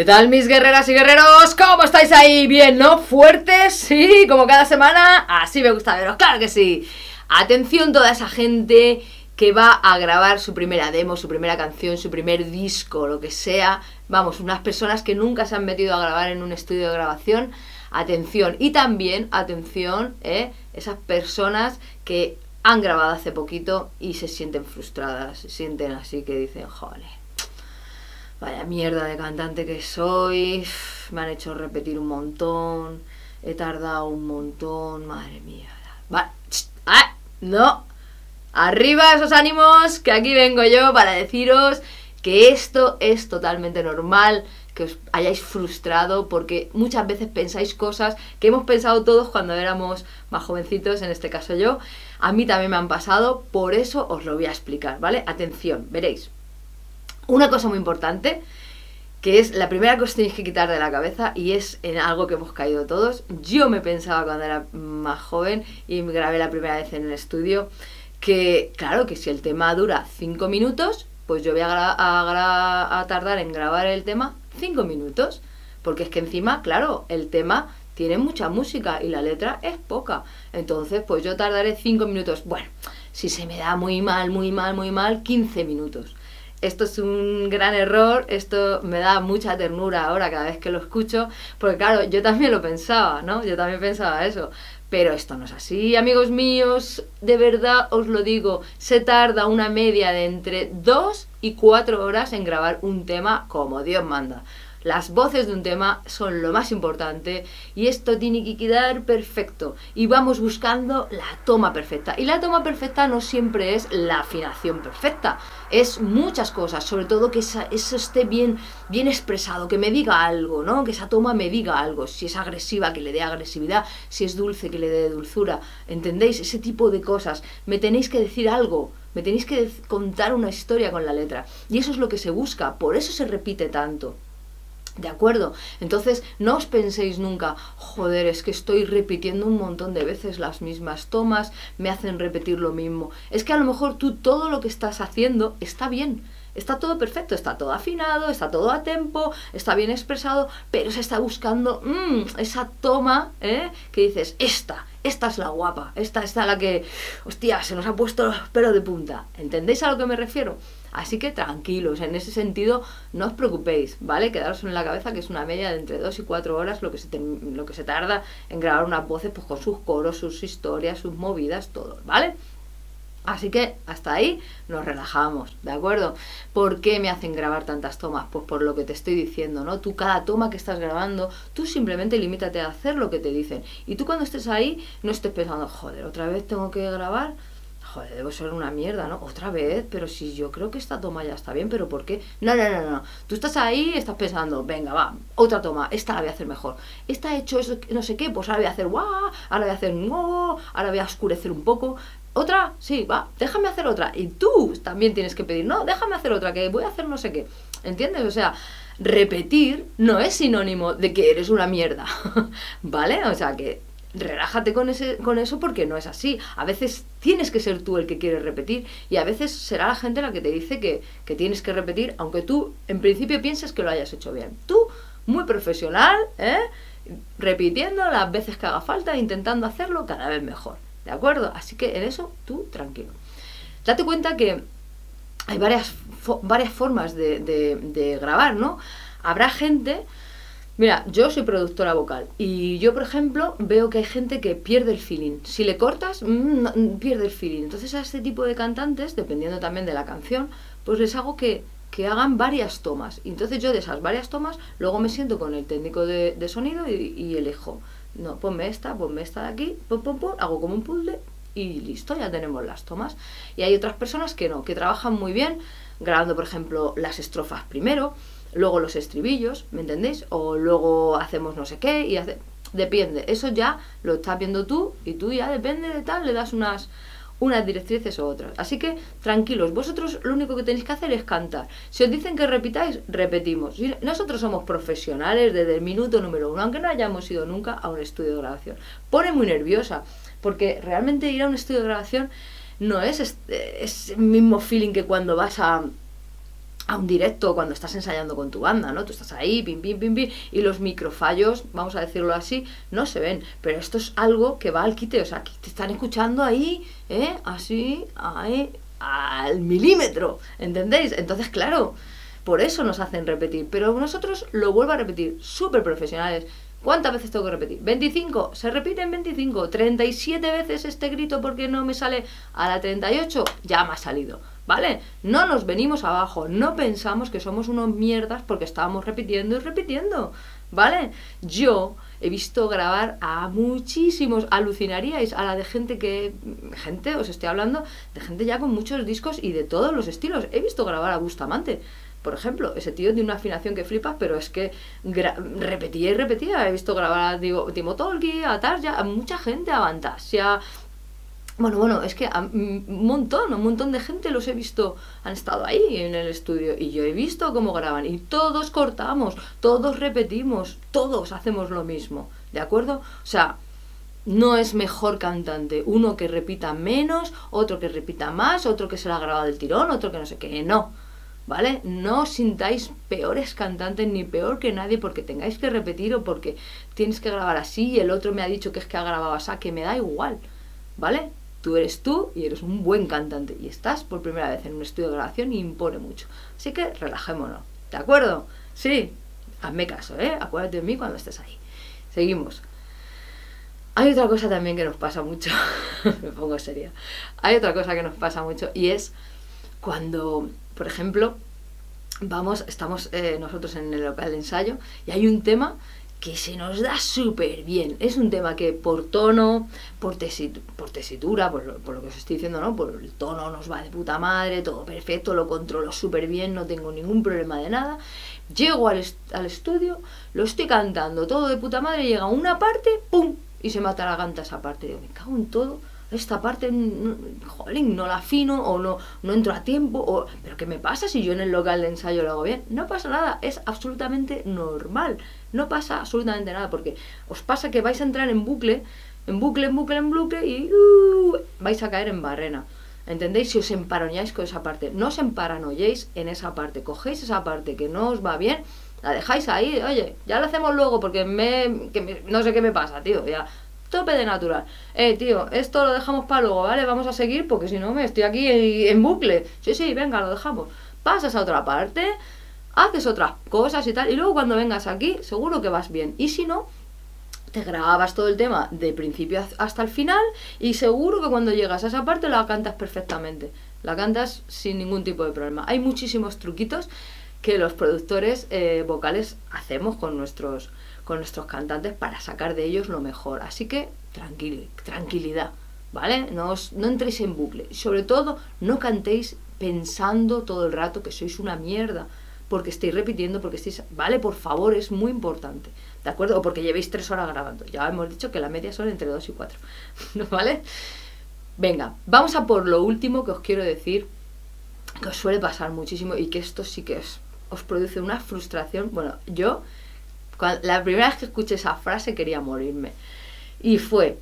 ¿Qué tal mis guerreras y guerreros? ¿Cómo estáis ahí? ¿Bien, no? ¿Fuertes? Sí, como cada semana. Así me gusta veros, claro que sí. Atención toda esa gente que va a grabar su primera demo, su primera canción, su primer disco, lo que sea. Vamos, unas personas que nunca se han metido a grabar en un estudio de grabación. Atención. Y también, atención, ¿eh? esas personas que han grabado hace poquito y se sienten frustradas, se sienten así que dicen, joder vaya mierda de cantante que soy, me han hecho repetir un montón, he tardado un montón, madre mía. Va, ah, no, arriba esos ánimos, que aquí vengo yo para deciros que esto es totalmente normal, que os hayáis frustrado porque muchas veces pensáis cosas que hemos pensado todos cuando éramos más jovencitos, en este caso yo. A mí también me han pasado, por eso os lo voy a explicar, ¿vale? Atención, veréis. Una cosa muy importante, que es la primera que os tenéis que quitar de la cabeza y es en algo que hemos caído todos. Yo me pensaba cuando era más joven y me grabé la primera vez en el estudio que, claro, que si el tema dura 5 minutos, pues yo voy a, a, tardar en grabar el tema 5 minutos. Porque es que encima, claro, el tema tiene mucha música y la letra es poca. Entonces, pues yo tardaré 5 minutos. Bueno, si se me da muy mal, muy mal, muy mal, 15 minutos esto es un gran error, esto me da mucha ternura ahora cada vez que lo escucho, porque claro, yo también lo pensaba, ¿no? Yo también pensaba eso. Pero esto no es así, amigos míos, de verdad os lo digo, se tarda una media de entre 2 y 4 horas en grabar un tema como Dios manda. Las voces de un tema son lo más importante y esto tiene que quedar perfecto. Y vamos buscando la toma perfecta. Y la toma perfecta no siempre es la afinación perfecta. Es muchas cosas, sobre todo que eso esté bien, bien expresado, que me diga algo, ¿no? Que esa toma me diga algo. Si es agresiva, que le dé agresividad. Si es dulce, que le dé dulzura. ¿Entendéis? Ese tipo de cosas. Me tenéis que decir algo. Me tenéis que contar una historia con la letra. Y eso es lo que se busca. Por eso se repite tanto. ¿De acuerdo? Entonces, no os penséis nunca, joder, es que estoy repitiendo un montón de veces las mismas tomas, me hacen repetir lo mismo. Es que a lo mejor tú todo lo que estás haciendo está bien, está todo perfecto, está todo afinado, está todo a tiempo, está bien expresado, pero se está buscando mm, esa toma ¿eh? que dices, esta, esta es la guapa, esta es la que, hostia, se nos ha puesto los pelos de punta. ¿Entendéis a lo que me refiero? Así que tranquilos, en ese sentido no os preocupéis, ¿vale? Quedaros en la cabeza que es una media de entre 2 y 4 horas lo que, se lo que se tarda en grabar unas voces pues, con sus coros, sus historias, sus movidas, todo, ¿vale? Así que hasta ahí nos relajamos, ¿de acuerdo? ¿Por qué me hacen grabar tantas tomas? Pues por lo que te estoy diciendo, ¿no? Tú cada toma que estás grabando, tú simplemente limítate a hacer lo que te dicen. Y tú cuando estés ahí no estés pensando, joder, otra vez tengo que grabar joder, debo ser una mierda, ¿no? Otra vez, pero si yo creo que esta toma ya está bien, pero ¿por qué? No, no, no, no. Tú estás ahí, estás pensando, venga, va, otra toma, esta la voy a hacer mejor. Esta he hecho eso, no sé qué, pues ahora voy a hacer guau, ahora voy a hacer no, ahora voy a oscurecer un poco. Otra, sí, va, déjame hacer otra. Y tú también tienes que pedir, no, déjame hacer otra, que voy a hacer no sé qué. ¿Entiendes? O sea, repetir no es sinónimo de que eres una mierda. ¿Vale? O sea, que relájate con, ese, con eso porque no es así. A veces tienes que ser tú el que quiere repetir y a veces será la gente la que te dice que, que tienes que repetir, aunque tú en principio pienses que lo hayas hecho bien. Tú, muy profesional, ¿eh? repitiendo las veces que haga falta, intentando hacerlo cada vez mejor. ¿De acuerdo? Así que en eso tú tranquilo. Date cuenta que hay varias, varias formas de, de grabar, ¿no? Habrá gente Mira, yo soy productora vocal y yo, por ejemplo, veo que hay gente que pierde el feeling. Si le cortas, mm, mm, pierde el feeling. Entonces a este tipo de cantantes, dependiendo también de la canción, pues les hago que, que hagan varias tomas. Y entonces yo de esas varias tomas, luego me siento con el técnico de, sonido y, elijo. No, ponme esta, ponme esta de aquí, pum, pum, pum, hago como un puzzle y listo, ya tenemos las tomas. Y hay otras personas que no, que trabajan muy bien grabando, por ejemplo, las estrofas primero, luego los estribillos, ¿me entendéis? O luego hacemos no sé qué y hace... Depende, eso ya lo estás viendo tú y tú ya depende de tal, le das unas, unas directrices o otras. Así que tranquilos, vosotros lo único que tenéis que hacer es cantar. Si os dicen que repitáis, repetimos. Nosotros somos profesionales desde el minuto número uno, aunque no hayamos ido nunca a un estudio de grabación. Pone muy nerviosa, porque realmente ir a un estudio de grabación no es este, es el mismo feeling que cuando vas a a un directo cuando estás ensayando con tu banda, ¿no? Tú estás ahí, pim, pim, pim, pim, y los microfallos, vamos a decirlo así, no se ven. Pero esto es algo que va al quite, o sea, que te están escuchando ahí, ¿eh? Así, ahí, al milímetro, ¿entendéis? Entonces, claro, por eso nos hacen repetir. Pero nosotros lo vuelvo a repetir, súper profesionales. ¿Cuántas veces tengo que repetir? 25, se repite en 25, 37 veces este grito porque no me sale a la 38, ya me ha salido. ¿vale? No nos venimos abajo, no pensamos que somos unos mierdas porque estábamos repitiendo y repitiendo, ¿vale? Yo he visto grabar a muchísimos, alucinaríais a la de gente que, gente, os estoy hablando, de gente ya con muchos discos y de todos los estilos. He visto grabar a Bustamante. Por ejemplo, ese tío tiene una afinación que flipas, pero es que repetía y repetía. He visto grabar a Timo Tolki, a Tarja, a mucha gente, a Fantasia, bueno, bueno, es que un montón, un montón de gente los he visto, han estado ahí en el estudio y yo he visto cómo graban y todos cortamos, todos repetimos, todos hacemos lo mismo, ¿de acuerdo? O sea, no es mejor cantante uno que repita menos, otro que repita más, otro que se la ha grabado el tirón, otro que no sé qué, no. ¿Vale? No os sintáis peores cantantes ni peor que nadie porque tengáis que repetir o porque tienes que grabar así y el otro me ha dicho que es que ha grabado así, que me da igual. ¿Vale? Tú eres tú y eres un buen cantante y estás por primera vez en un estudio de grabación y impone mucho. Así que relajémonos. ¿De acuerdo? Sí. Hazme caso, ¿eh? Acuérdate de mí cuando estés ahí. Seguimos. Hay otra cosa también que nos pasa mucho. Me pongo seria. Hay otra cosa que nos pasa mucho y es cuando, por ejemplo, vamos, estamos eh, nosotros en el local de ensayo y hay un tema que se nos da súper bien. Es un tema que por tono, por, por tesitura, por, lo que os estoy diciendo, ¿no? Por el tono nos va de puta madre, todo perfecto, lo controlo súper bien, no tengo ningún problema de nada. Llego al, al, estudio, lo estoy cantando todo de puta madre, llega una parte, ¡pum! Y se mata la canta esa parte. Digo, me cago en todo esta parte, jolín, no la afino o no, no entro a tiempo, o, pero ¿qué me pasa si yo en el local de ensayo lo hago bien? No pasa nada, es absolutamente normal, no pasa absolutamente nada, porque os pasa que vais a entrar en bucle, en bucle, en bucle, en bucle y uh, vais a caer en barrena. ¿Entendéis? Si os emparoñáis con esa parte, no os emparanoyéis en esa parte, cogéis esa parte que no os va bien, la dejáis ahí, oye, ya lo hacemos luego porque me, que no sé qué me pasa, tío, ya tope de natural. Eh, tío, esto lo dejamos para luego, ¿vale? Vamos a seguir porque si no me estoy aquí en, bucle. Sí, sí, venga, lo dejamos. Pasas a otra parte, haces otras cosas y tal, y luego cuando vengas aquí, seguro que vas bien. Y si no, te grabas todo el tema de principio hasta el final y seguro que cuando llegas a esa parte la cantas perfectamente. La cantas sin ningún tipo de problema. Hay muchísimos truquitos que los productores eh, vocales hacemos con nuestros con nuestros cantantes para sacar de ellos lo mejor. Así que tranquil, tranquilidad, ¿vale? No, no entréis en bucle. Sobre todo, no cantéis pensando todo el rato que sois una mierda, porque estáis repitiendo, porque estáis... ¿Vale? Por favor, es muy importante. ¿De acuerdo? O porque llevéis tres horas grabando. Ya hemos dicho que la media son entre dos y cuatro. ¿Vale? Venga, vamos a por lo último que os quiero decir, que os suele pasar muchísimo y que esto sí que os produce una frustración. Bueno, yo la primera vez que escuché esa frase quería morirme. Y fue,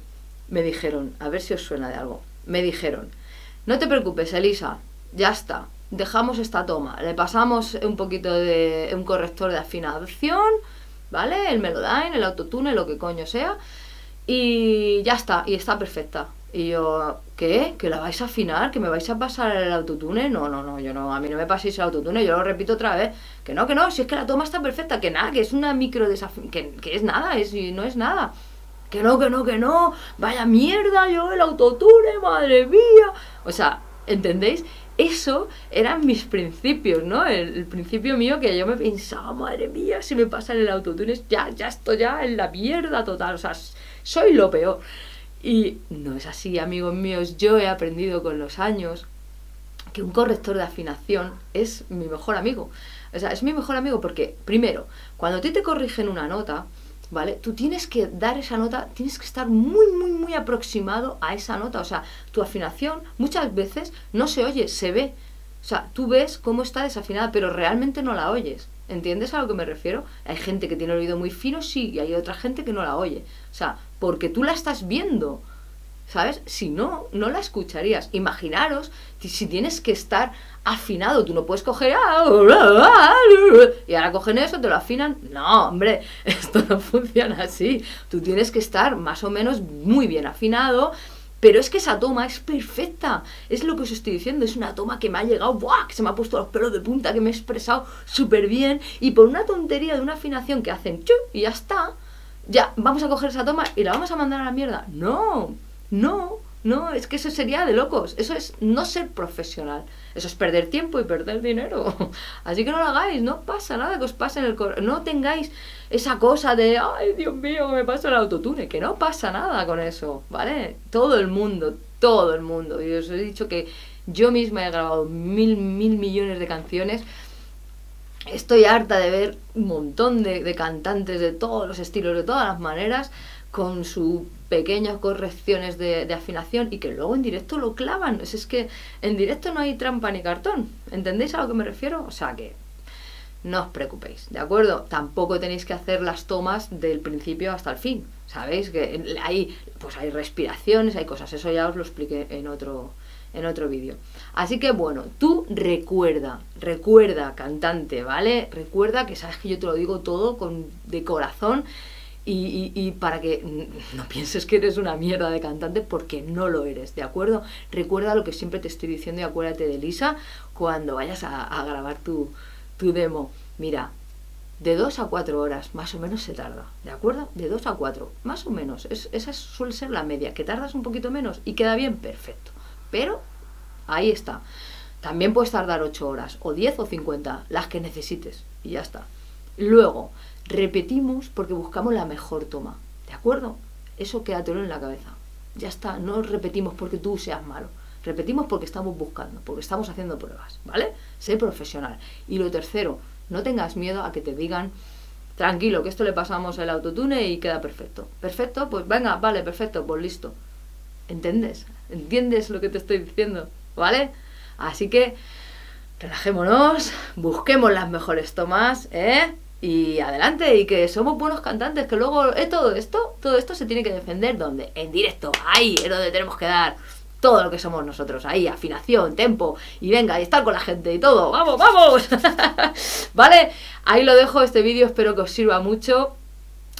me dijeron, a ver si os suena de algo, me dijeron, no te preocupes, Elisa, ya está, dejamos esta toma, le pasamos un poquito de un corrector de afinación, ¿vale? El Melodyne, el autotune, lo que coño sea, y ya está, y está perfecta. Y yo, ¿qué? ¿Que la vais a afinar? ¿Que me vais a pasar el autotune? No, no, no, yo no, a mí no me paséis el autotune, yo lo repito otra vez. Que no, que no, si es que la toma está perfecta, que nada, que es una micro desafío, que, que es nada, es, no es nada. Que no, que no, que no, vaya mierda, yo el autotune, madre mía. O sea, ¿entendéis? Eso eran mis principios, ¿no? El, principio mío que yo me pensaba, madre mía, si me pasa el autotune, ya, ya estoy ya en la mierda total, o sea, soy lo peor. Y no es así, amigos míos, yo he aprendido con los años que un corrector de afinación es mi mejor amigo. O sea, es mi mejor amigo porque, primero, cuando a ti te corrigen una nota, ¿vale? Tú tienes que dar esa nota, tienes que estar muy, muy, muy aproximado a esa nota. O sea, tu afinación muchas veces no se oye, se ve. O sea, tú ves cómo está desafinada, pero realmente no la oyes. ¿Entiendes a lo que me refiero? Hay gente que tiene el oído muy fino, sí, y hay otra gente que no la oye. O sea, porque tú la estás viendo. ¿Sabes? Si no, no la escucharías. Imaginaros si tienes que estar afinado, tú no puedes coger y ahora cogen eso, te lo afinan. No, hombre, esto no funciona así. Tú tienes que estar más o menos muy bien afinado. Pero es que esa toma es perfecta. Es lo que os estoy diciendo. Es una toma que me ha llegado, ¡buah! Que se me ha puesto los pelos de punta, que me he expresado súper bien. Y por una tontería de una afinación que hacen chu y ya está. Ya, vamos a coger esa toma y la vamos a mandar a la mierda. No, no, no, es que eso sería de locos. Eso es no ser profesional. Eso es perder tiempo y perder dinero. Así que no lo hagáis, no pasa nada que os pase en el corazón. No tengáis esa cosa de, ay, Dios mío, me pasa el autotune. Que no pasa nada con eso, ¿vale? Todo el mundo, todo el mundo. Y os he dicho que yo misma he grabado mil, mil millones de canciones. Estoy harta de ver un montón de, de cantantes de todos los estilos, de todas las maneras con sus pequeñas correcciones de, afinación y que luego en directo lo clavan. Es, es que en directo no hay trampa ni cartón. ¿Entendéis a lo que me refiero? O sea que no os preocupéis, ¿de acuerdo? Tampoco tenéis que hacer las tomas del principio hasta el fin. ¿Sabéis? Que hay, pues hay respiraciones, hay cosas. Eso ya os lo expliqué en otro, en otro vídeo. Así que bueno, tú recuerda, recuerda, cantante, ¿vale? Recuerda que sabes que yo te lo digo todo con, de corazón y, para que no pienses que eres una mierda de cantante porque no lo eres, ¿de acuerdo? Recuerda lo que siempre te estoy diciendo y acuérdate de Lisa cuando vayas a, grabar tu, tu, demo. Mira, de dos a cuatro horas más o menos se tarda, ¿de acuerdo? De dos a cuatro, más o menos. Es, esa suele ser la media. Que tardas un poquito menos y queda bien, perfecto. Pero ahí está. También puedes tardar ocho horas, o diez o cincuenta, las que necesites, y ya está. Luego, Repetimos porque buscamos la mejor toma. ¿De acuerdo? Eso quédatelo en la cabeza. Ya está, no repetimos porque tú seas malo. Repetimos porque estamos buscando, porque estamos haciendo pruebas, ¿vale? Sé profesional. Y lo tercero, no tengas miedo a que te digan, tranquilo, que esto le pasamos el autotune y queda perfecto. Perfecto, pues venga, vale, perfecto, pues listo. ¿Entiendes? ¿Entiendes lo que te estoy diciendo? ¿Vale? Así que relajémonos, busquemos las mejores tomas, ¿eh? y adelante y que somos buenos cantantes que luego eh, todo esto todo esto se tiene que defender donde en directo ahí es donde tenemos que dar todo lo que somos nosotros ahí afinación tempo y venga y estar con la gente y todo vamos vamos vale ahí lo dejo este vídeo espero que os sirva mucho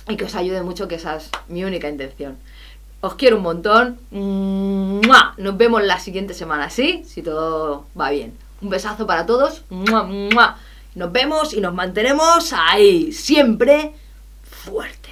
y que os ayude mucho que esa es mi única intención os quiero un montón. Nos vemos la siguiente semana sí si todo va bien. Un besazo para todos. Nos vemos y nos mantenemos ahí, siempre fuerte.